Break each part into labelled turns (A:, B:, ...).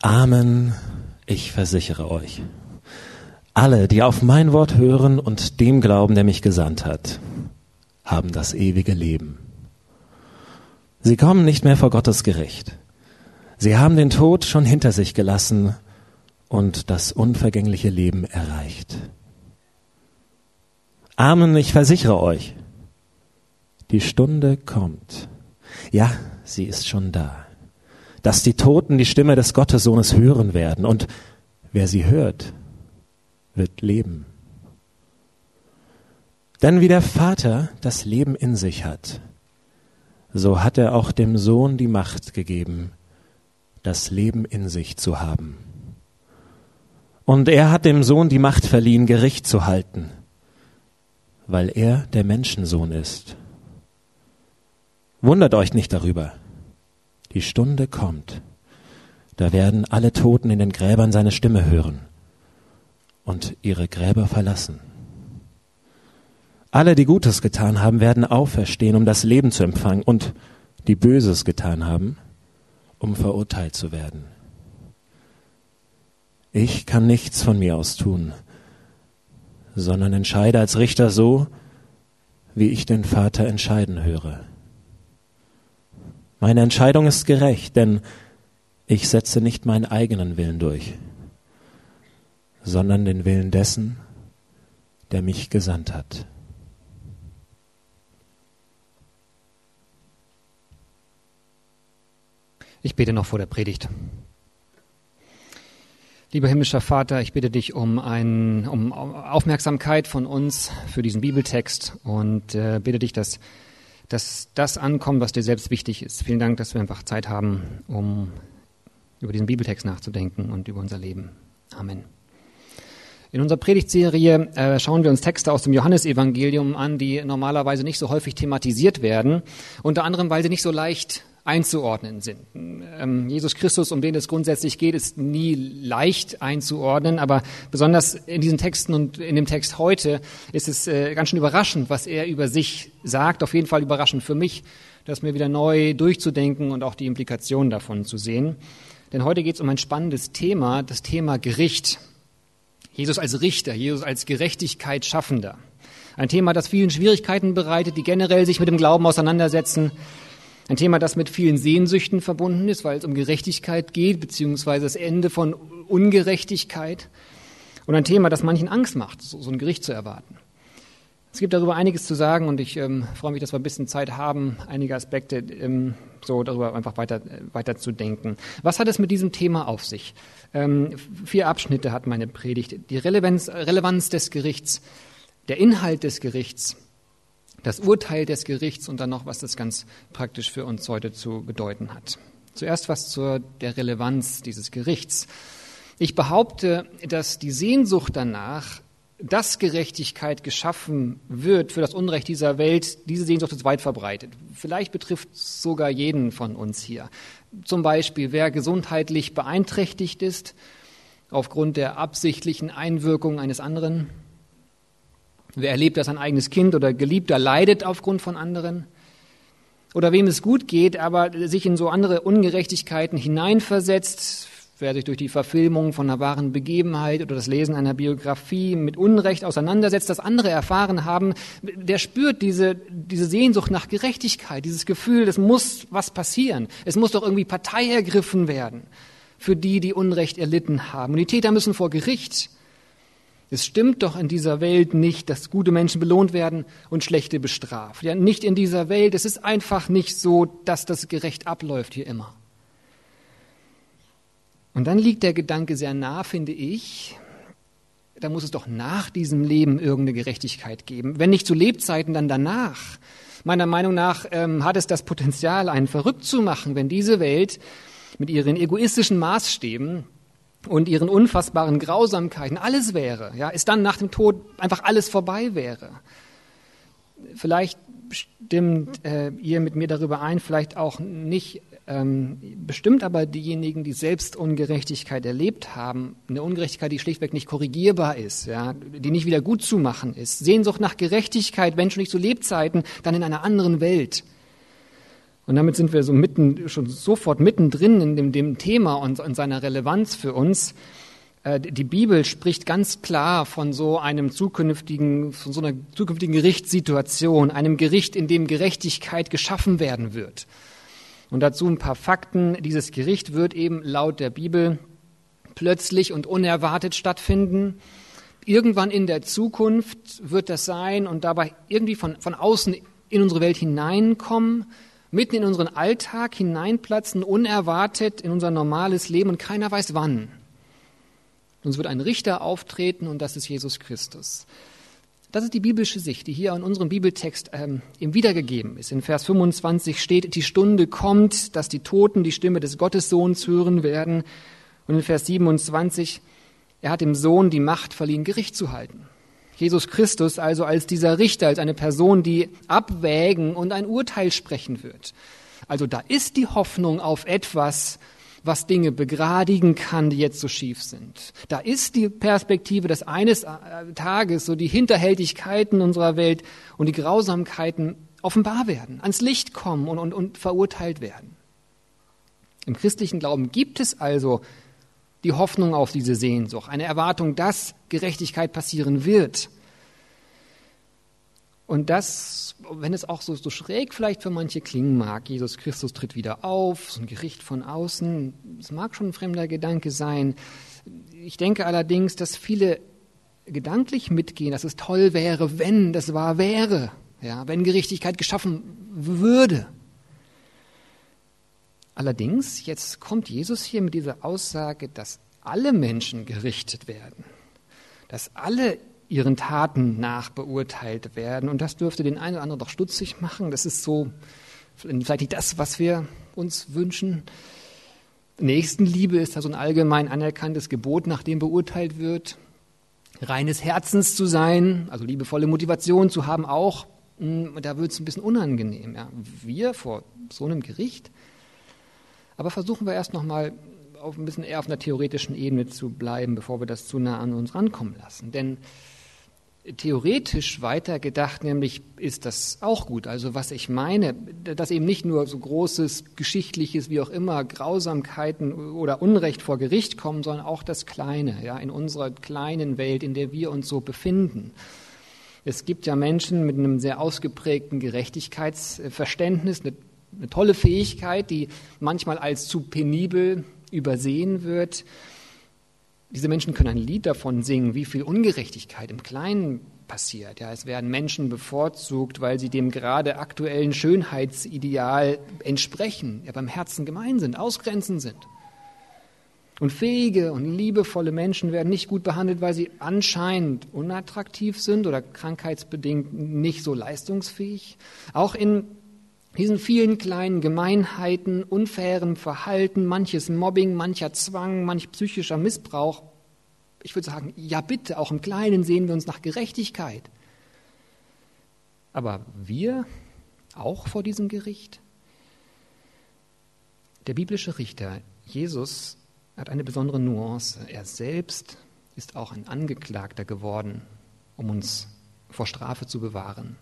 A: Amen, ich versichere euch. Alle, die auf mein Wort hören und dem glauben, der mich gesandt hat, haben das ewige Leben. Sie kommen nicht mehr vor Gottes Gericht. Sie haben den Tod schon hinter sich gelassen und das unvergängliche Leben erreicht. Amen, ich versichere euch, die Stunde kommt. Ja, sie ist schon da dass die Toten die Stimme des Gottessohnes hören werden und wer sie hört, wird leben. Denn wie der Vater das Leben in sich hat, so hat er auch dem Sohn die Macht gegeben, das Leben in sich zu haben. Und er hat dem Sohn die Macht verliehen, Gericht zu halten, weil er der Menschensohn ist. Wundert euch nicht darüber. Die Stunde kommt, da werden alle Toten in den Gräbern seine Stimme hören und ihre Gräber verlassen. Alle, die Gutes getan haben, werden auferstehen, um das Leben zu empfangen, und die Böses getan haben, um verurteilt zu werden. Ich kann nichts von mir aus tun, sondern entscheide als Richter so, wie ich den Vater entscheiden höre. Meine Entscheidung ist gerecht, denn ich setze nicht meinen eigenen Willen durch, sondern den Willen dessen, der mich gesandt hat.
B: Ich bete noch vor der Predigt. Lieber himmlischer Vater, ich bitte dich um, ein, um Aufmerksamkeit von uns für diesen Bibeltext und äh, bitte dich, dass dass das ankommt, was dir selbst wichtig ist. Vielen Dank, dass wir einfach Zeit haben, um über diesen Bibeltext nachzudenken und über unser Leben. Amen. In unserer Predigtserie äh, schauen wir uns Texte aus dem Johannesevangelium an, die normalerweise nicht so häufig thematisiert werden, unter anderem, weil sie nicht so leicht einzuordnen sind. Ähm, Jesus Christus, um den es grundsätzlich geht, ist nie leicht einzuordnen, aber besonders in diesen Texten und in dem Text heute ist es äh, ganz schön überraschend, was er über sich sagt. Auf jeden Fall überraschend für mich, das mir wieder neu durchzudenken und auch die Implikationen davon zu sehen. Denn heute geht es um ein spannendes Thema, das Thema Gericht. Jesus als Richter, Jesus als Gerechtigkeit schaffender. Ein Thema, das vielen Schwierigkeiten bereitet, die generell sich mit dem Glauben auseinandersetzen ein Thema, das mit vielen Sehnsüchten verbunden ist, weil es um Gerechtigkeit geht, beziehungsweise das Ende von Ungerechtigkeit. Und ein Thema, das manchen Angst macht, so, so ein Gericht zu erwarten. Es gibt darüber einiges zu sagen und ich ähm, freue mich, dass wir ein bisschen Zeit haben, einige Aspekte ähm, so darüber einfach weiter, weiter zu denken. Was hat es mit diesem Thema auf sich? Ähm, vier Abschnitte hat meine Predigt. Die Relevanz, Relevanz des Gerichts, der Inhalt des Gerichts, das Urteil des Gerichts und dann noch, was das ganz praktisch für uns heute zu bedeuten hat. Zuerst was zur der Relevanz dieses Gerichts. Ich behaupte, dass die Sehnsucht danach, dass Gerechtigkeit geschaffen wird für das Unrecht dieser Welt, diese Sehnsucht ist weit verbreitet. Vielleicht betrifft es sogar jeden von uns hier. Zum Beispiel, wer gesundheitlich beeinträchtigt ist, aufgrund der absichtlichen Einwirkung eines anderen, Wer erlebt, dass ein eigenes Kind oder Geliebter leidet aufgrund von anderen? Oder wem es gut geht, aber sich in so andere Ungerechtigkeiten hineinversetzt, wer sich durch die Verfilmung von einer wahren Begebenheit oder das Lesen einer Biografie mit Unrecht auseinandersetzt, das andere erfahren haben, der spürt diese, diese Sehnsucht nach Gerechtigkeit, dieses Gefühl, es muss was passieren. Es muss doch irgendwie Partei ergriffen werden für die, die Unrecht erlitten haben. Und die Täter müssen vor Gericht. Es stimmt doch in dieser Welt nicht, dass gute Menschen belohnt werden und schlechte bestraft. Ja, nicht in dieser Welt. Es ist einfach nicht so, dass das gerecht abläuft hier immer. Und dann liegt der Gedanke sehr nah, finde ich. Da muss es doch nach diesem Leben irgendeine Gerechtigkeit geben. Wenn nicht zu Lebzeiten, dann danach. Meiner Meinung nach ähm, hat es das Potenzial, einen verrückt zu machen, wenn diese Welt mit ihren egoistischen Maßstäben und ihren unfassbaren Grausamkeiten alles wäre, ja, es dann nach dem Tod einfach alles vorbei wäre. Vielleicht stimmt äh, ihr mit mir darüber ein, vielleicht auch nicht, ähm, bestimmt aber diejenigen, die selbst Ungerechtigkeit erlebt haben, eine Ungerechtigkeit, die schlichtweg nicht korrigierbar ist, ja, die nicht wieder gut zu machen ist. Sehnsucht nach Gerechtigkeit, wenn schon nicht zu Lebzeiten, dann in einer anderen Welt. Und damit sind wir so mitten, schon sofort mittendrin in dem, dem Thema und, und seiner Relevanz für uns. Äh, die Bibel spricht ganz klar von so einem zukünftigen, von so einer zukünftigen Gerichtssituation, einem Gericht, in dem Gerechtigkeit geschaffen werden wird. Und dazu ein paar Fakten. Dieses Gericht wird eben laut der Bibel plötzlich und unerwartet stattfinden. Irgendwann in der Zukunft wird das sein und dabei irgendwie von, von außen in unsere Welt hineinkommen, mitten in unseren Alltag hineinplatzen, unerwartet in unser normales Leben und keiner weiß wann. Und es wird ein Richter auftreten und das ist Jesus Christus. Das ist die biblische Sicht, die hier in unserem Bibeltext ähm, eben wiedergegeben ist. In Vers 25 steht, die Stunde kommt, dass die Toten die Stimme des Gottessohns hören werden. Und in Vers 27, er hat dem Sohn die Macht verliehen, Gericht zu halten. Jesus Christus also als dieser Richter, als eine Person, die abwägen und ein Urteil sprechen wird. Also da ist die Hoffnung auf etwas, was Dinge begradigen kann, die jetzt so schief sind. Da ist die Perspektive, dass eines äh, Tages so die Hinterhältigkeiten unserer Welt und die Grausamkeiten offenbar werden, ans Licht kommen und, und, und verurteilt werden. Im christlichen Glauben gibt es also die Hoffnung auf diese Sehnsucht, eine Erwartung, dass Gerechtigkeit passieren wird. Und das, wenn es auch so, so schräg vielleicht für manche klingen mag, Jesus Christus tritt wieder auf, so ein Gericht von außen, es mag schon ein fremder Gedanke sein. Ich denke allerdings, dass viele gedanklich mitgehen, dass es toll wäre, wenn das wahr wäre, ja, wenn Gerechtigkeit geschaffen würde. Allerdings, jetzt kommt Jesus hier mit dieser Aussage, dass alle Menschen gerichtet werden, dass alle ihren Taten nach beurteilt werden. Und das dürfte den einen oder anderen doch stutzig machen. Das ist so vielleicht nicht das, was wir uns wünschen. Nächstenliebe ist da so ein allgemein anerkanntes Gebot, nach dem beurteilt wird. Reines Herzens zu sein, also liebevolle Motivation zu haben auch, hm, da wird es ein bisschen unangenehm. Ja. Wir vor so einem Gericht. Aber versuchen wir erst nochmal auf ein bisschen eher auf einer theoretischen Ebene zu bleiben, bevor wir das zu nah an uns rankommen lassen. Denn theoretisch weitergedacht, nämlich ist das auch gut. Also was ich meine, dass eben nicht nur so großes, geschichtliches, wie auch immer, Grausamkeiten oder Unrecht vor Gericht kommen, sondern auch das Kleine, ja, in unserer kleinen Welt, in der wir uns so befinden. Es gibt ja Menschen mit einem sehr ausgeprägten Gerechtigkeitsverständnis, eine, eine tolle Fähigkeit, die manchmal als zu penibel übersehen wird. Diese Menschen können ein Lied davon singen, wie viel Ungerechtigkeit im Kleinen passiert. Ja, es werden Menschen bevorzugt, weil sie dem gerade aktuellen Schönheitsideal entsprechen, ja beim Herzen gemein sind, ausgrenzend sind. Und fähige und liebevolle Menschen werden nicht gut behandelt, weil sie anscheinend unattraktiv sind oder krankheitsbedingt nicht so leistungsfähig. Auch in diesen vielen kleinen Gemeinheiten, unfairem Verhalten, manches Mobbing, mancher Zwang, manch psychischer Missbrauch, ich würde sagen, ja bitte, auch im Kleinen sehen wir uns nach Gerechtigkeit. Aber wir auch vor diesem Gericht? Der biblische Richter, Jesus, hat eine besondere Nuance. Er selbst ist auch ein Angeklagter geworden, um uns vor Strafe zu bewahren.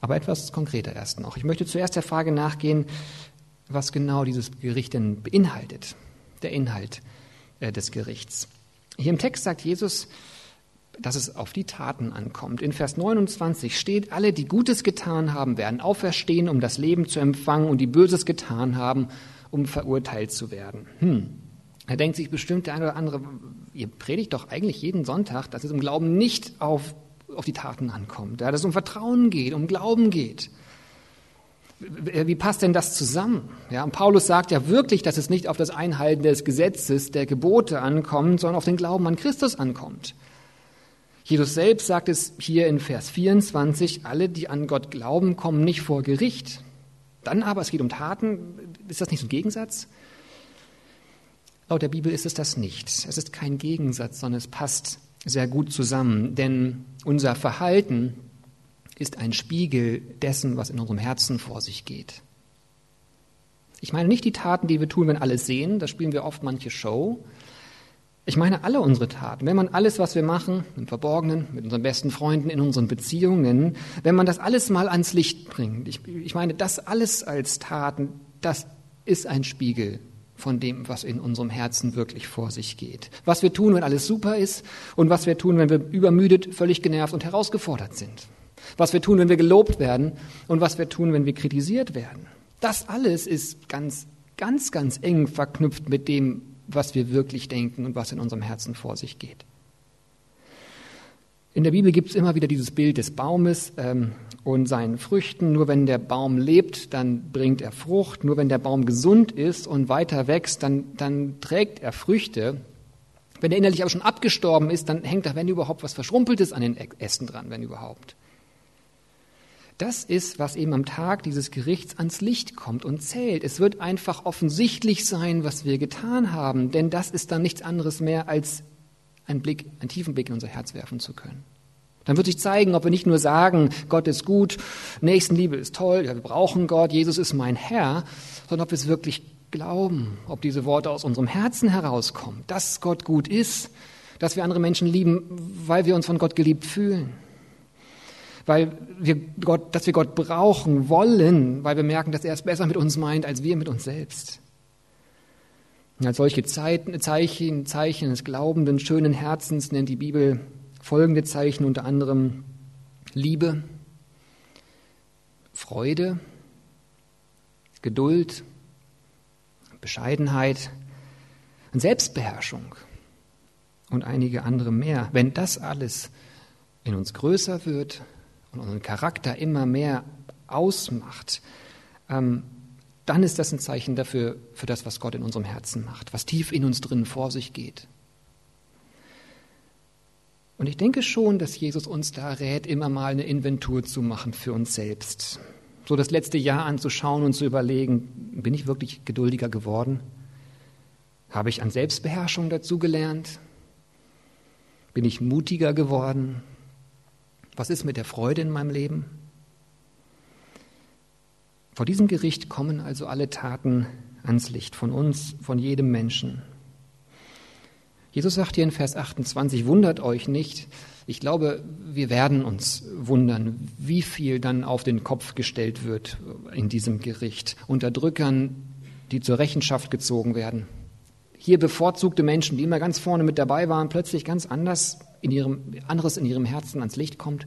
B: Aber etwas konkreter erst noch. Ich möchte zuerst der Frage nachgehen, was genau dieses Gericht denn beinhaltet, der Inhalt äh, des Gerichts. Hier im Text sagt Jesus, dass es auf die Taten ankommt. In Vers 29 steht, alle, die Gutes getan haben, werden auferstehen, um das Leben zu empfangen und die Böses getan haben, um verurteilt zu werden. Hm. Da denkt sich bestimmt der eine oder andere, ihr predigt doch eigentlich jeden Sonntag, dass es im Glauben nicht auf auf die Taten ankommt, ja, dass es um Vertrauen geht, um Glauben geht. Wie passt denn das zusammen? Ja, und Paulus sagt ja wirklich, dass es nicht auf das Einhalten des Gesetzes, der Gebote ankommt, sondern auf den Glauben an Christus ankommt. Jesus selbst sagt es hier in Vers 24, alle, die an Gott glauben, kommen nicht vor Gericht. Dann aber, es geht um Taten, ist das nicht so ein Gegensatz? Laut der Bibel ist es das nicht. Es ist kein Gegensatz, sondern es passt sehr gut zusammen, denn unser Verhalten ist ein Spiegel dessen, was in unserem Herzen vor sich geht. Ich meine nicht die Taten, die wir tun, wenn alle sehen, da spielen wir oft manche Show. Ich meine alle unsere Taten. Wenn man alles, was wir machen, im Verborgenen, mit unseren besten Freunden, in unseren Beziehungen, wenn man das alles mal ans Licht bringt, ich, ich meine, das alles als Taten, das ist ein Spiegel von dem, was in unserem Herzen wirklich vor sich geht. Was wir tun, wenn alles super ist und was wir tun, wenn wir übermüdet, völlig genervt und herausgefordert sind. Was wir tun, wenn wir gelobt werden und was wir tun, wenn wir kritisiert werden. Das alles ist ganz, ganz, ganz eng verknüpft mit dem, was wir wirklich denken und was in unserem Herzen vor sich geht. In der Bibel gibt es immer wieder dieses Bild des Baumes ähm, und seinen Früchten. Nur wenn der Baum lebt, dann bringt er Frucht. Nur wenn der Baum gesund ist und weiter wächst, dann, dann trägt er Früchte. Wenn er innerlich aber schon abgestorben ist, dann hängt da, wenn überhaupt, was Verschrumpeltes an den Ästen dran, wenn überhaupt. Das ist, was eben am Tag dieses Gerichts ans Licht kommt und zählt. Es wird einfach offensichtlich sein, was wir getan haben, denn das ist dann nichts anderes mehr, als einen Blick, einen tiefen Blick in unser Herz werfen zu können. Dann wird sich zeigen, ob wir nicht nur sagen, Gott ist gut, Nächstenliebe ist toll, ja, wir brauchen Gott, Jesus ist mein Herr, sondern ob wir es wirklich glauben, ob diese Worte aus unserem Herzen herauskommen, dass Gott gut ist, dass wir andere Menschen lieben, weil wir uns von Gott geliebt fühlen weil wir Gott, dass wir Gott brauchen wollen, weil wir merken, dass er es besser mit uns meint als wir mit uns selbst. Und als solche Zeichen, Zeichen des glaubenden, schönen Herzens nennt die Bibel folgende Zeichen unter anderem Liebe, Freude, Geduld, Bescheidenheit Selbstbeherrschung und einige andere mehr. Wenn das alles in uns größer wird, und unseren Charakter immer mehr ausmacht, ähm, dann ist das ein Zeichen dafür, für das, was Gott in unserem Herzen macht, was tief in uns drin vor sich geht. Und ich denke schon, dass Jesus uns da rät, immer mal eine Inventur zu machen für uns selbst. So das letzte Jahr anzuschauen und zu überlegen, bin ich wirklich geduldiger geworden? Habe ich an Selbstbeherrschung dazu gelernt? Bin ich mutiger geworden? Was ist mit der Freude in meinem Leben? Vor diesem Gericht kommen also alle Taten ans Licht, von uns, von jedem Menschen. Jesus sagt hier in Vers 28, wundert euch nicht. Ich glaube, wir werden uns wundern, wie viel dann auf den Kopf gestellt wird in diesem Gericht. Unterdrückern, die zur Rechenschaft gezogen werden. Hier bevorzugte Menschen, die immer ganz vorne mit dabei waren, plötzlich ganz anders in ihrem, anderes in ihrem Herzen ans Licht kommt.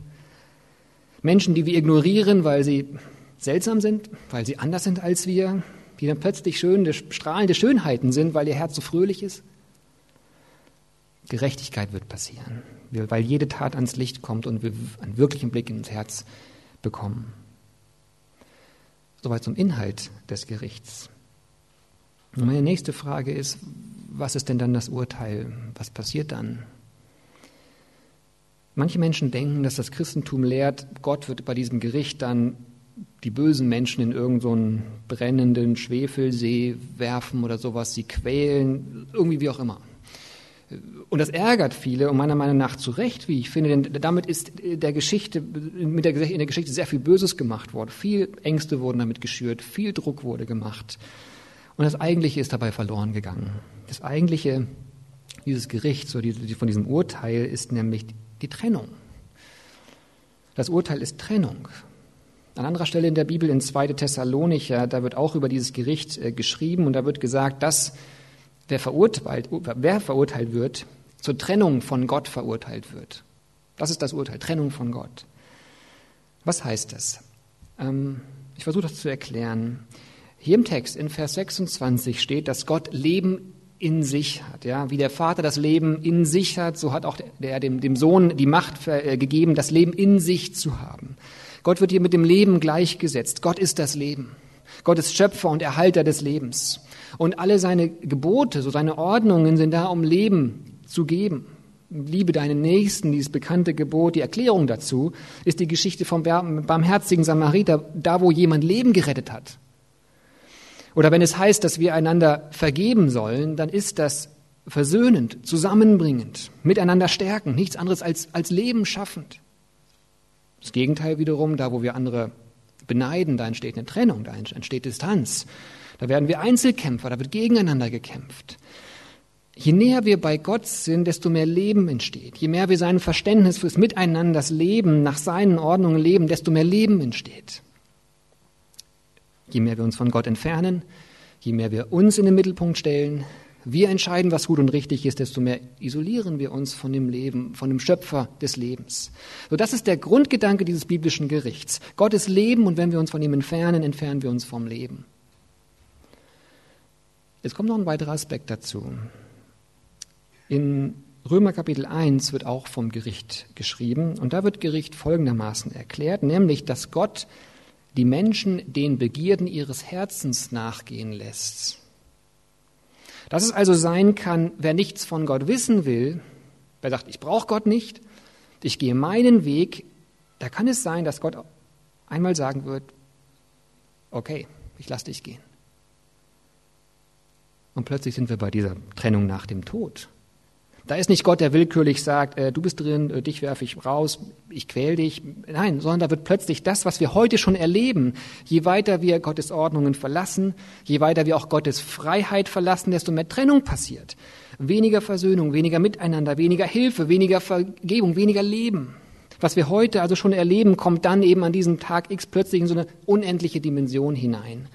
B: Menschen, die wir ignorieren, weil sie seltsam sind, weil sie anders sind als wir, die dann plötzlich schöne, strahlende Schönheiten sind, weil ihr Herz so fröhlich ist. Gerechtigkeit wird passieren, weil jede Tat ans Licht kommt und wir einen wirklichen Blick ins Herz bekommen. Soweit zum Inhalt des Gerichts. Und meine nächste Frage ist, was ist denn dann das Urteil? Was passiert dann? Manche Menschen denken, dass das Christentum lehrt, Gott wird bei diesem Gericht dann die bösen Menschen in irgendeinen so brennenden Schwefelsee werfen oder sowas, sie quälen, irgendwie wie auch immer. Und das ärgert viele und meiner Meinung nach zu Recht, wie ich finde, denn damit ist der Geschichte, mit der, in der Geschichte sehr viel Böses gemacht worden. Viel Ängste wurden damit geschürt, viel Druck wurde gemacht. Und das Eigentliche ist dabei verloren gegangen. Das Eigentliche dieses Gerichts oder von diesem Urteil ist nämlich die Trennung. Das Urteil ist Trennung. An anderer Stelle in der Bibel, in 2. Thessalonicher, da wird auch über dieses Gericht äh, geschrieben und da wird gesagt, dass wer verurteilt, wer verurteilt wird, zur Trennung von Gott verurteilt wird. Das ist das Urteil, Trennung von Gott. Was heißt das? Ähm, ich versuche das zu erklären. Hier im Text in Vers 26 steht, dass Gott Leben in sich hat. Ja? Wie der Vater das Leben in sich hat, so hat auch der, dem, dem Sohn die Macht äh, gegeben, das Leben in sich zu haben. Gott wird hier mit dem Leben gleichgesetzt. Gott ist das Leben. Gott ist Schöpfer und Erhalter des Lebens. Und alle seine Gebote, so seine Ordnungen sind da, um Leben zu geben. Liebe deinen Nächsten, dieses bekannte Gebot, die Erklärung dazu ist die Geschichte vom barmherzigen Samariter, da wo jemand Leben gerettet hat. Oder wenn es heißt, dass wir einander vergeben sollen, dann ist das versöhnend, zusammenbringend, miteinander stärken, nichts anderes als, als Leben schaffend. Das Gegenteil wiederum, da wo wir andere beneiden, da entsteht eine Trennung, da entsteht Distanz. Da werden wir Einzelkämpfer, da wird gegeneinander gekämpft. Je näher wir bei Gott sind, desto mehr Leben entsteht. Je mehr wir sein Verständnis fürs Miteinander, das Leben nach seinen Ordnungen leben, desto mehr Leben entsteht. Je mehr wir uns von Gott entfernen, je mehr wir uns in den Mittelpunkt stellen, wir entscheiden, was gut und richtig ist, desto mehr isolieren wir uns von dem Leben, von dem Schöpfer des Lebens. So, das ist der Grundgedanke dieses biblischen Gerichts. Gott ist Leben und wenn wir uns von ihm entfernen, entfernen wir uns vom Leben. Jetzt kommt noch ein weiterer Aspekt dazu. In Römer Kapitel 1 wird auch vom Gericht geschrieben und da wird Gericht folgendermaßen erklärt, nämlich, dass Gott die Menschen den Begierden ihres Herzens nachgehen lässt. Dass es also sein kann, wer nichts von Gott wissen will, wer sagt, ich brauche Gott nicht, ich gehe meinen Weg, da kann es sein, dass Gott einmal sagen wird, okay, ich lasse dich gehen. Und plötzlich sind wir bei dieser Trennung nach dem Tod. Da ist nicht Gott, der willkürlich sagt, äh, du bist drin, äh, dich werfe ich raus, ich quäl dich. Nein, sondern da wird plötzlich das, was wir heute schon erleben, je weiter wir Gottes Ordnungen verlassen, je weiter wir auch Gottes Freiheit verlassen, desto mehr Trennung passiert. Weniger Versöhnung, weniger Miteinander, weniger Hilfe, weniger Vergebung, weniger Leben. Was wir heute also schon erleben, kommt dann eben an diesem Tag X plötzlich in so eine unendliche Dimension hinein.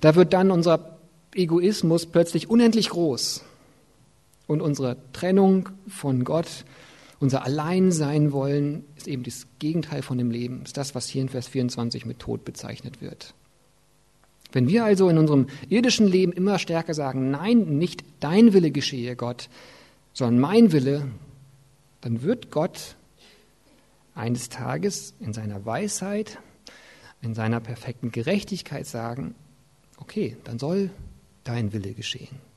B: Da wird dann unser Egoismus plötzlich unendlich groß und unsere Trennung von Gott, unser Alleinsein wollen, ist eben das Gegenteil von dem Leben, ist das, was hier in Vers 24 mit Tod bezeichnet wird. Wenn wir also in unserem irdischen Leben immer stärker sagen, nein, nicht dein Wille geschehe, Gott, sondern mein Wille, dann wird Gott eines Tages in seiner Weisheit, in seiner perfekten Gerechtigkeit sagen, okay, dann soll dein Wille geschehen.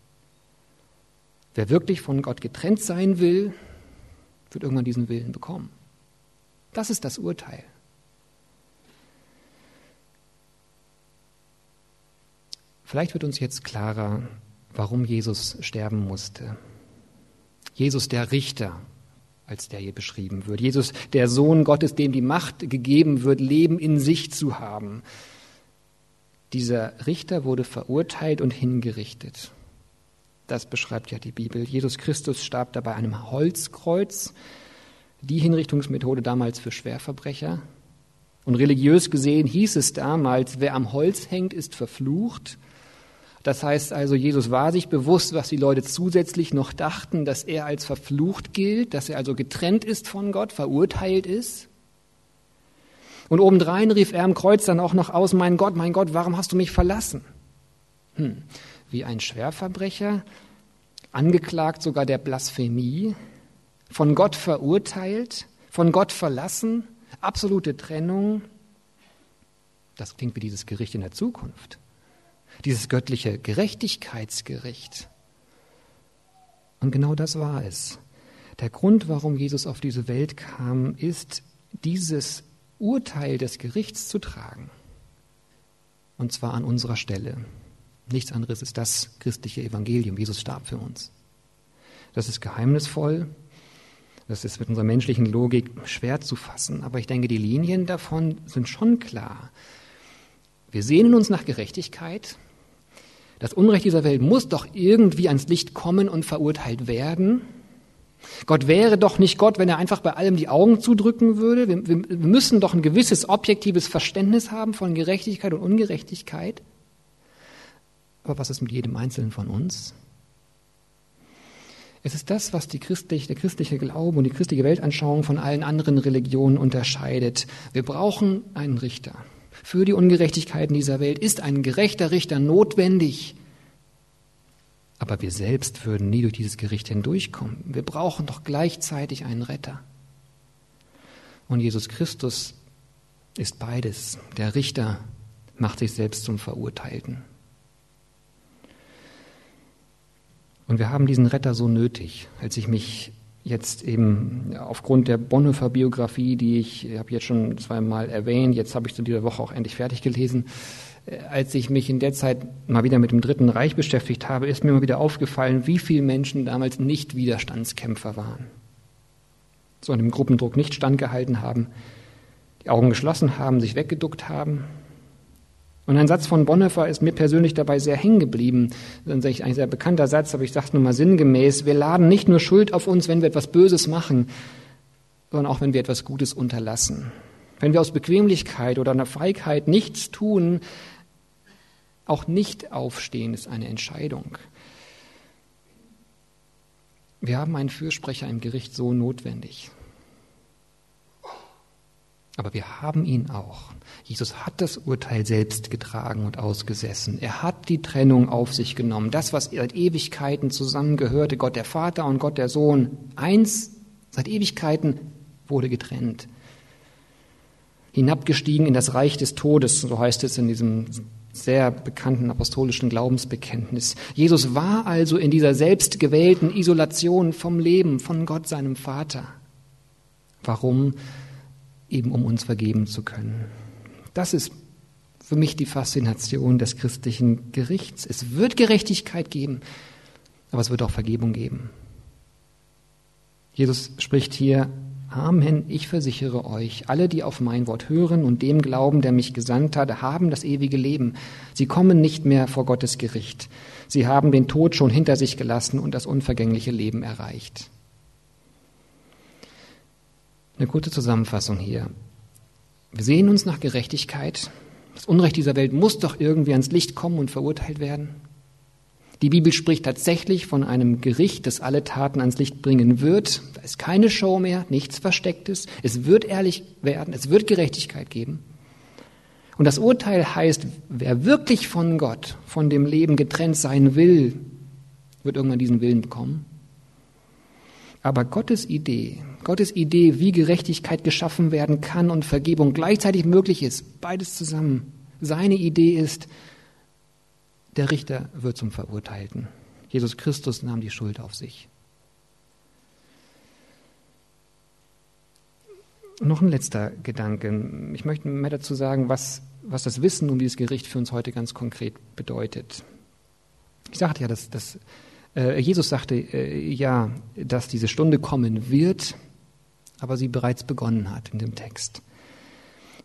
B: Wer wirklich von Gott getrennt sein will, wird irgendwann diesen Willen bekommen. Das ist das Urteil. Vielleicht wird uns jetzt klarer, warum Jesus sterben musste. Jesus der Richter, als der hier beschrieben wird. Jesus der Sohn Gottes, dem die Macht gegeben wird, Leben in sich zu haben. Dieser Richter wurde verurteilt und hingerichtet. Das beschreibt ja die Bibel. Jesus Christus starb dabei einem Holzkreuz, die Hinrichtungsmethode damals für Schwerverbrecher. Und religiös gesehen hieß es damals, wer am Holz hängt, ist verflucht. Das heißt also, Jesus war sich bewusst, was die Leute zusätzlich noch dachten, dass er als verflucht gilt, dass er also getrennt ist von Gott, verurteilt ist. Und obendrein rief er am Kreuz dann auch noch aus, mein Gott, mein Gott, warum hast du mich verlassen? Hm wie ein Schwerverbrecher, angeklagt sogar der Blasphemie, von Gott verurteilt, von Gott verlassen, absolute Trennung. Das klingt wie dieses Gericht in der Zukunft, dieses göttliche Gerechtigkeitsgericht. Und genau das war es. Der Grund, warum Jesus auf diese Welt kam, ist, dieses Urteil des Gerichts zu tragen. Und zwar an unserer Stelle. Nichts anderes ist das christliche Evangelium. Jesus starb für uns. Das ist geheimnisvoll. Das ist mit unserer menschlichen Logik schwer zu fassen. Aber ich denke, die Linien davon sind schon klar. Wir sehnen uns nach Gerechtigkeit. Das Unrecht dieser Welt muss doch irgendwie ans Licht kommen und verurteilt werden. Gott wäre doch nicht Gott, wenn er einfach bei allem die Augen zudrücken würde. Wir, wir, müssen doch ein gewisses objektives Verständnis haben von Gerechtigkeit und Ungerechtigkeit. Aber was ist mit jedem Einzelnen von uns? Es ist das, was christliche, der christliche Glaube und die christliche Weltanschauung von allen anderen Religionen unterscheidet. Wir brauchen einen Richter. Für die Ungerechtigkeiten dieser Welt ist ein gerechter Richter notwendig. Aber wir selbst würden nie durch dieses Gericht hindurchkommen. Wir brauchen doch gleichzeitig einen Retter. Und Jesus Christus ist beides. Der Richter macht sich selbst zum Verurteilten. Und wir haben diesen Retter so nötig. Als ich mich jetzt eben aufgrund der Bonhoeffer Biografie, die ich, habe jetzt schon zweimal erwähnt, jetzt habe ich zu dieser Woche auch endlich fertig gelesen, äh, als ich mich in der Zeit mal wieder mit dem Dritten Reich beschäftigt habe, ist mir mal wieder aufgefallen, wie viele Menschen damals nicht Widerstandskämpfer waren. So einem Gruppendruck nicht standgehalten haben, die Augen geschlossen haben, sich weggeduckt haben. Und ein Satz von Bonhoeffer ist mir persönlich dabei sehr hängen geblieben. Das ist ein sehr bekannter Satz, aber ich sage es nur mal sinngemäß. Wir laden nicht nur Schuld auf uns, wenn wir etwas Böses machen, sondern auch wenn wir etwas Gutes unterlassen. Wenn wir aus Bequemlichkeit oder einer Feigheit nichts tun, auch nicht aufstehen ist eine Entscheidung. Wir haben einen Fürsprecher im Gericht so notwendig. Aber wir haben ihn auch. Jesus hat das Urteil selbst getragen und ausgesessen. Er hat die Trennung auf sich genommen. Das, was seit Ewigkeiten zusammengehörte, Gott der Vater und Gott der Sohn, eins seit Ewigkeiten wurde getrennt. Hinabgestiegen in das Reich des Todes, so heißt es in diesem sehr bekannten apostolischen Glaubensbekenntnis. Jesus war also in dieser selbstgewählten Isolation vom Leben, von Gott, seinem Vater. Warum? Eben um uns vergeben zu können. Das ist für mich die Faszination des christlichen Gerichts. Es wird Gerechtigkeit geben, aber es wird auch Vergebung geben. Jesus spricht hier, Amen, ich versichere euch, alle, die auf mein Wort hören und dem glauben, der mich gesandt hat, haben das ewige Leben. Sie kommen nicht mehr vor Gottes Gericht. Sie haben den Tod schon hinter sich gelassen und das unvergängliche Leben erreicht. Eine kurze Zusammenfassung hier. Wir sehen uns nach Gerechtigkeit. Das Unrecht dieser Welt muss doch irgendwie ans Licht kommen und verurteilt werden. Die Bibel spricht tatsächlich von einem Gericht, das alle Taten ans Licht bringen wird. Da ist keine Show mehr, nichts Verstecktes. Es wird ehrlich werden, es wird Gerechtigkeit geben. Und das Urteil heißt, wer wirklich von Gott, von dem Leben getrennt sein will, wird irgendwann diesen Willen bekommen. Aber Gottes Idee, Gottes Idee, wie Gerechtigkeit geschaffen werden kann und Vergebung gleichzeitig möglich ist, beides zusammen. Seine Idee ist, der Richter wird zum Verurteilten. Jesus Christus nahm die Schuld auf sich. Noch ein letzter Gedanke. Ich möchte mehr dazu sagen, was, was das Wissen um dieses Gericht für uns heute ganz konkret bedeutet. Ich sagte ja, dass, dass äh, Jesus sagte äh, ja, dass diese Stunde kommen wird, aber sie bereits begonnen hat in dem Text.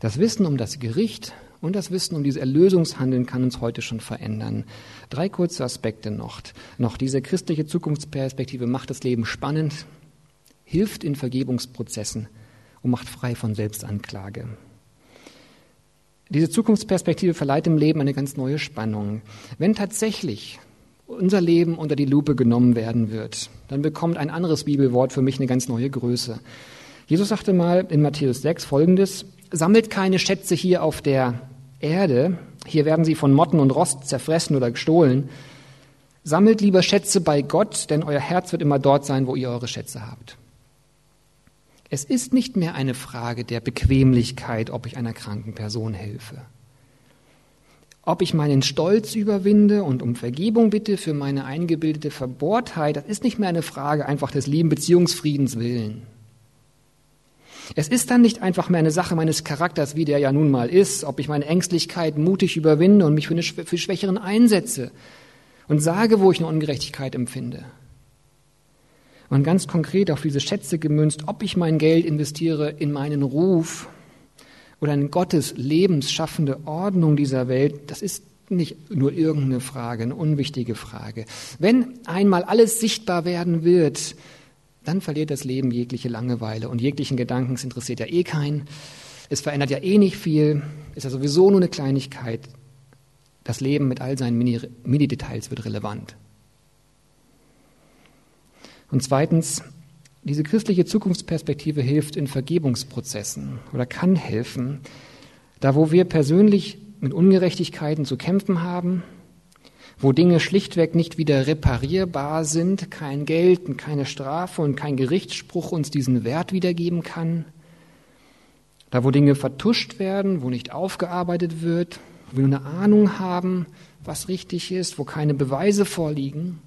B: Das Wissen um das Gericht und das Wissen um dieses Erlösungshandeln kann uns heute schon verändern. Drei kurze Aspekte noch. Noch diese christliche Zukunftsperspektive macht das Leben spannend, hilft in Vergebungsprozessen und macht frei von Selbstanklage. Diese Zukunftsperspektive verleiht dem Leben eine ganz neue Spannung. Wenn tatsächlich unser Leben unter die Lupe genommen werden wird, dann bekommt ein anderes Bibelwort für mich eine ganz neue Größe. Jesus sagte mal in Matthäus 6 folgendes, sammelt keine Schätze hier auf der Erde, hier werden sie von Motten und Rost zerfressen oder gestohlen. Sammelt lieber Schätze bei Gott, denn euer Herz wird immer dort sein, wo ihr eure Schätze habt. Es ist nicht mehr eine Frage der Bequemlichkeit, ob ich einer kranken Person helfe ob ich meinen Stolz überwinde und um Vergebung bitte für meine eingebildete Verbohrtheit, das ist nicht mehr eine Frage einfach des lieben Beziehungsfriedens willen. Es ist dann nicht einfach mehr eine Sache meines Charakters, wie der ja nun mal ist, ob ich meine Ängstlichkeit mutig überwinde und mich für, eine, für Schwächeren einsetze und sage, wo ich eine Ungerechtigkeit empfinde. Und ganz konkret auf diese Schätze gemünzt, ob ich mein Geld investiere in meinen Ruf oder in Gottes lebensschaffende Ordnung dieser Welt, das ist nicht nur irgendeine Frage, eine unwichtige Frage. Wenn einmal alles sichtbar werden wird, dann verliert das Leben jegliche Langeweile und jeglichen Gedanken, es interessiert ja eh keinen. Es verändert ja eh nicht viel, ist ja sowieso nur eine Kleinigkeit. Das Leben mit all seinen Mini-Details wird relevant. Und zweitens, diese christliche Zukunftsperspektive hilft in Vergebungsprozessen oder kann helfen, da wo wir persönlich mit Ungerechtigkeiten zu kämpfen haben, wo Dinge schlichtweg nicht wieder reparierbar sind, kein Geld und keine Strafe und kein Gerichtsspruch uns diesen Wert wiedergeben kann, da wo Dinge vertuscht werden, wo nicht aufgearbeitet wird, wo wir nur eine Ahnung haben, was richtig ist, wo keine Beweise vorliegen,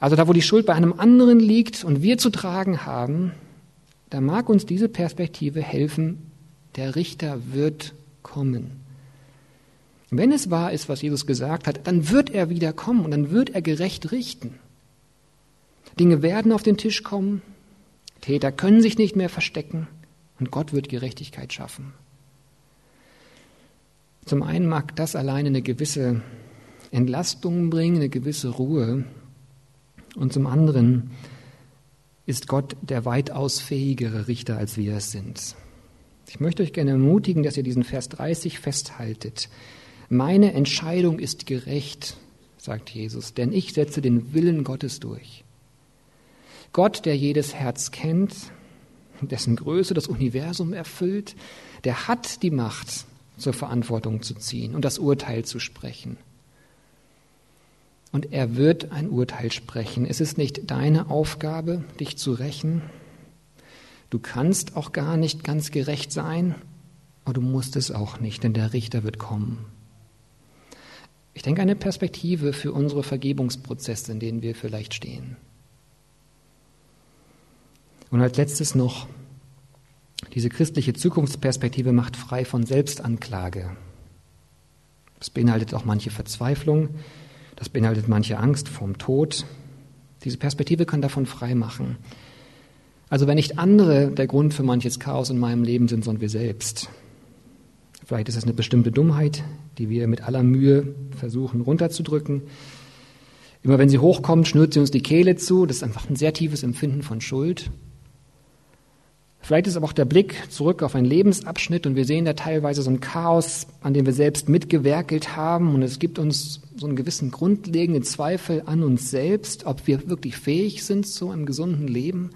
B: also da, wo die Schuld bei einem anderen liegt und wir zu tragen haben, da mag uns diese Perspektive helfen, der Richter wird kommen. Wenn es wahr ist, was Jesus gesagt hat, dann wird er wieder kommen und dann wird er gerecht richten. Dinge werden auf den Tisch kommen, Täter können sich nicht mehr verstecken und Gott wird Gerechtigkeit schaffen. Zum einen mag das alleine eine gewisse Entlastung bringen, eine gewisse Ruhe. Und zum anderen ist Gott der weitaus fähigere Richter, als wir es sind. Ich möchte euch gerne ermutigen, dass ihr diesen Vers 30 festhaltet. Meine Entscheidung ist gerecht, sagt Jesus, denn ich setze den Willen Gottes durch. Gott, der jedes Herz kennt, dessen Größe das Universum erfüllt, der hat die Macht, zur Verantwortung zu ziehen und das Urteil zu sprechen. Und er wird ein Urteil sprechen. Es ist nicht deine Aufgabe, dich zu rächen. Du kannst auch gar nicht ganz gerecht sein, aber du musst es auch nicht, denn der Richter wird kommen. Ich denke, eine Perspektive für unsere Vergebungsprozesse, in denen wir vielleicht stehen. Und als letztes noch, diese christliche Zukunftsperspektive macht frei von Selbstanklage. Das beinhaltet auch manche Verzweiflung, das beinhaltet manche Angst vorm Tod. Diese Perspektive kann davon frei machen. Also wenn nicht andere der Grund für manches Chaos in meinem Leben sind, sondern wir selbst. Vielleicht ist es eine bestimmte Dummheit, die wir mit aller Mühe versuchen runterzudrücken. Immer wenn sie hochkommt, schnürt sie uns die Kehle zu. Das ist einfach ein sehr tiefes Empfinden von Schuld. Vielleicht ist aber auch der Blick zurück auf einen Lebensabschnitt und wir sehen da teilweise so ein Chaos, an dem wir selbst mitgewerkelt haben und es gibt uns so einen gewissen grundlegenden Zweifel an uns selbst, ob wir wirklich fähig sind zu einem gesunden Leben.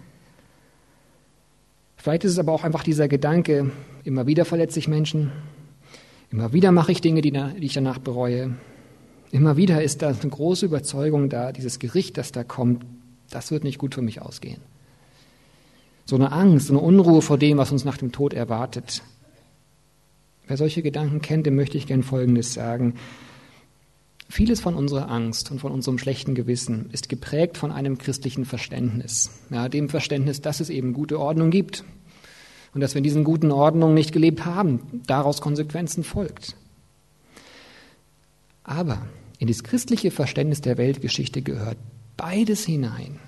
B: Vielleicht ist es aber auch einfach dieser Gedanke, immer wieder verletze ich Menschen, immer wieder mache ich Dinge, die, die ich danach bereue. Immer wieder ist da eine große Überzeugung da, dieses Gericht, das da kommt, das wird nicht gut für mich ausgehen so eine Angst, so eine Unruhe vor dem, was uns nach dem Tod erwartet. Wer solche Gedanken kennt, dem möchte ich gern Folgendes sagen. Vieles von unserer Angst und von unserem schlechten Gewissen ist geprägt von einem christlichen Verständnis. Ja, dem Verständnis, dass es eben gute Ordnung gibt. Und dass wir in diesen guten Ordnungen nicht gelebt haben, daraus Konsequenzen folgt. Aber in das christliche Verständnis der Weltgeschichte gehört beides hinein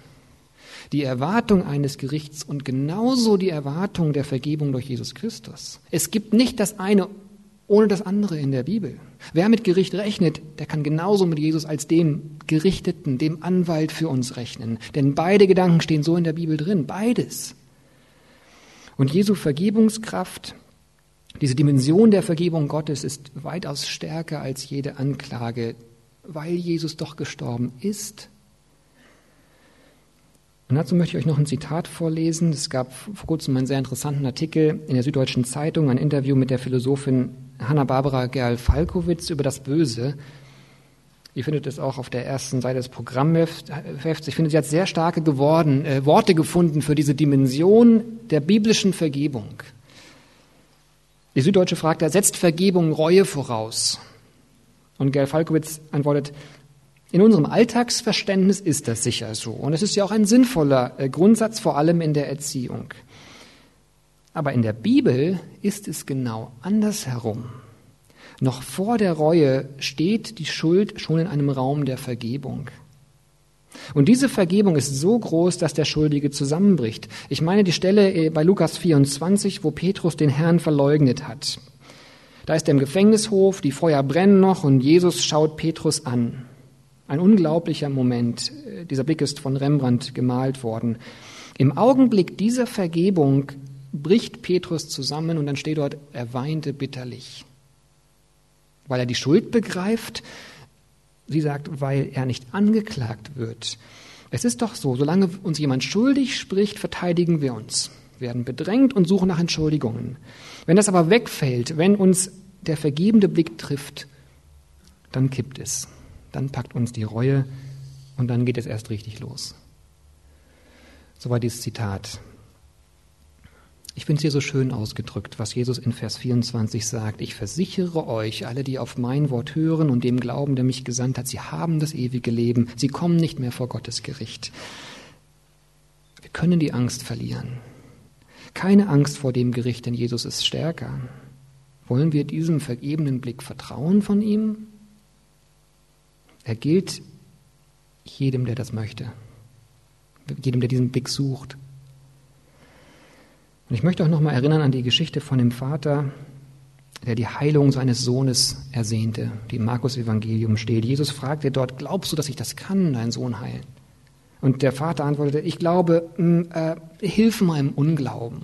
B: die Erwartung eines Gerichts und genauso die Erwartung der Vergebung durch Jesus Christus. Es gibt nicht das eine ohne das andere in der Bibel. Wer mit Gericht rechnet, der kann genauso mit Jesus als dem Gerichteten, dem Anwalt für uns rechnen. Denn beide Gedanken stehen so in der Bibel drin, beides. Und Jesu Vergebungskraft, diese Dimension der Vergebung Gottes ist weitaus stärker als jede Anklage, weil Jesus doch gestorben ist und dazu möchte ich euch noch ein Zitat vorlesen. Es gab vor kurzem einen sehr interessanten Artikel in der Süddeutschen Zeitung, ein Interview mit der Philosophin Hanna-Barbara Gerl-Falkowitz über das Böse. Ihr findet es auch auf der ersten Seite des Programmhefts. Ich finde, sie hat sehr starke geworden, äh, Worte gefunden für diese Dimension der biblischen Vergebung. Die Süddeutsche fragt, setzt Vergebung Reue voraus? Und Gerl Falkowitz antwortet, in unserem Alltagsverständnis ist das sicher so. Und es ist ja auch ein sinnvoller äh, Grundsatz, vor allem in der Erziehung. Aber in der Bibel ist es genau andersherum. Noch vor der Reue steht die Schuld schon in einem Raum der Vergebung. Und diese Vergebung ist so groß, dass der Schuldige zusammenbricht. Ich meine die Stelle äh, bei Lukas 24, wo Petrus den Herrn verleugnet hat. Da ist er im Gefängnishof, die Feuer brennen noch und Jesus schaut Petrus an. Ein unglaublicher Moment. Dieser Blick ist von Rembrandt gemalt worden. Im Augenblick dieser Vergebung bricht Petrus zusammen und dann steht dort, er weinte bitterlich. Weil er die Schuld begreift, sie sagt, weil er nicht angeklagt wird. Es ist doch so, solange uns jemand schuldig spricht, verteidigen wir uns, werden bedrängt und suchen nach Entschuldigungen. Wenn das aber wegfällt, wenn uns der vergebende Blick trifft, dann kippt es dann packt uns die Reue und dann geht es erst richtig los. Soweit dieses Zitat. Ich finde es hier so schön ausgedrückt, was Jesus in Vers 24 sagt. Ich versichere euch, alle, die auf mein Wort hören und dem glauben, der mich gesandt hat, sie haben das ewige Leben. Sie kommen nicht mehr vor Gottes Gericht. Wir können die Angst verlieren. Keine Angst vor dem Gericht, denn Jesus ist stärker. Wollen wir diesem vergebenen Blick vertrauen von ihm? Er gilt jedem, der das möchte, jedem, der diesen Blick sucht. Und ich möchte auch noch mal erinnern an die Geschichte von dem Vater, der die Heilung seines Sohnes ersehnte, die im Markus-Evangelium steht. Jesus fragte dort, glaubst du, dass ich das kann, deinen Sohn heilen? Und der Vater antwortete, ich glaube, äh, hilf meinem Unglauben.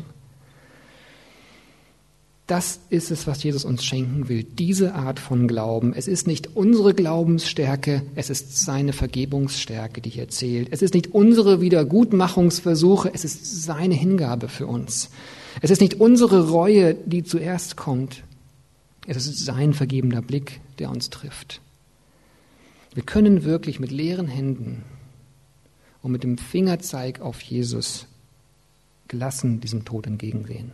B: Das ist es, was Jesus uns schenken will, diese Art von Glauben. Es ist nicht unsere Glaubensstärke, es ist seine Vergebungsstärke, die hier zählt. Es ist nicht unsere Wiedergutmachungsversuche, es ist seine Hingabe für uns. Es ist nicht unsere Reue, die zuerst kommt, es ist sein vergebener Blick, der uns trifft. Wir können wirklich mit leeren Händen und mit dem Fingerzeig auf Jesus gelassen diesem Tod entgegensehen.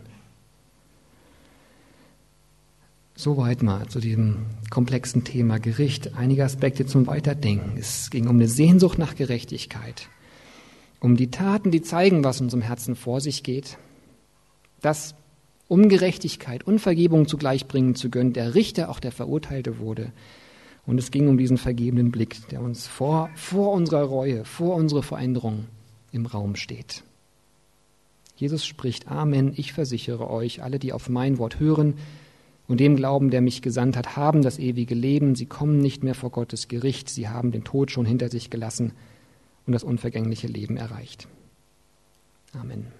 B: Soweit mal zu diesem komplexen Thema Gericht. Einige Aspekte zum Weiterdenken. Es ging um eine Sehnsucht nach Gerechtigkeit, um die Taten, die zeigen, was in unserem Herzen vor sich geht, dass um Gerechtigkeit und Vergebung zugleich bringen zu können, der Richter auch der Verurteilte wurde. Und es ging um diesen vergebenen Blick, der uns vor, vor unserer Reue, vor unserer Veränderung im Raum steht. Jesus spricht, Amen, ich versichere euch, alle, die auf mein Wort hören, und dem Glauben, der mich gesandt hat, haben das ewige Leben. Sie kommen nicht mehr vor Gottes Gericht. Sie haben den Tod schon hinter sich gelassen und das unvergängliche Leben erreicht. Amen.